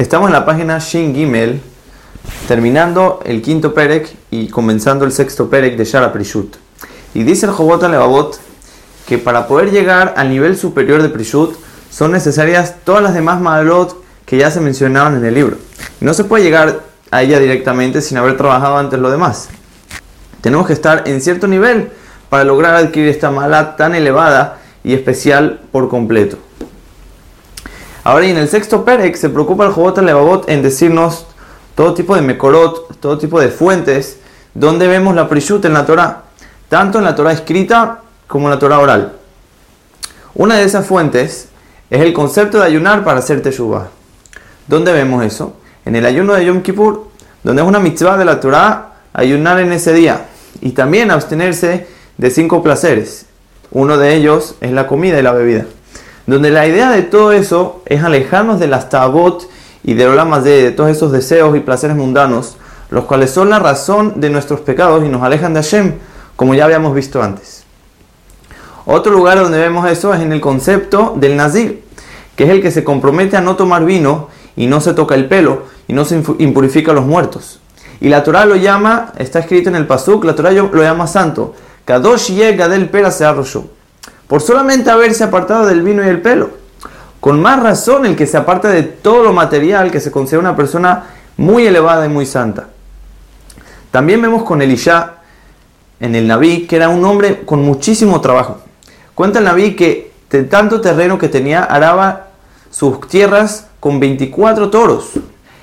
Estamos en la página Shin Gimel, terminando el quinto Perek y comenzando el sexto Perek de Shara Prishut. Y dice el Jobot Levavot que para poder llegar al nivel superior de Prishut son necesarias todas las demás Malot que ya se mencionaban en el libro. no se puede llegar a ella directamente sin haber trabajado antes lo demás. Tenemos que estar en cierto nivel para lograr adquirir esta mala tan elevada y especial por completo. Ahora, y en el sexto Perek se preocupa el Jobot Levavot en decirnos todo tipo de Mekorot, todo tipo de fuentes, donde vemos la Prishut en la Torah, tanto en la Torah escrita como en la Torah oral. Una de esas fuentes es el concepto de ayunar para hacer Teshuvah. ¿Dónde vemos eso? En el ayuno de Yom Kippur, donde es una mitzvah de la Torah ayunar en ese día y también abstenerse de cinco placeres. Uno de ellos es la comida y la bebida donde la idea de todo eso es alejarnos de las tabot y de más de todos esos deseos y placeres mundanos, los cuales son la razón de nuestros pecados y nos alejan de Hashem, como ya habíamos visto antes. Otro lugar donde vemos eso es en el concepto del Nazir, que es el que se compromete a no tomar vino y no se toca el pelo y no se impurifica a los muertos. Y la Torah lo llama, está escrito en el Pasuk, la Torah lo llama santo. Kadosh llega del pera se por solamente haberse apartado del vino y el pelo. Con más razón el que se aparta de todo lo material que se considera una persona muy elevada y muy santa. También vemos con Elisha en el Naví que era un hombre con muchísimo trabajo. Cuenta el Naví que de tanto terreno que tenía araba sus tierras con 24 toros.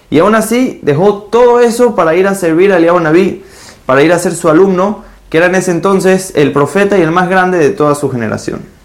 Y aún así dejó todo eso para ir a servir a Eliahu Naví, para ir a ser su alumno que era en ese entonces el profeta y el más grande de toda su generación.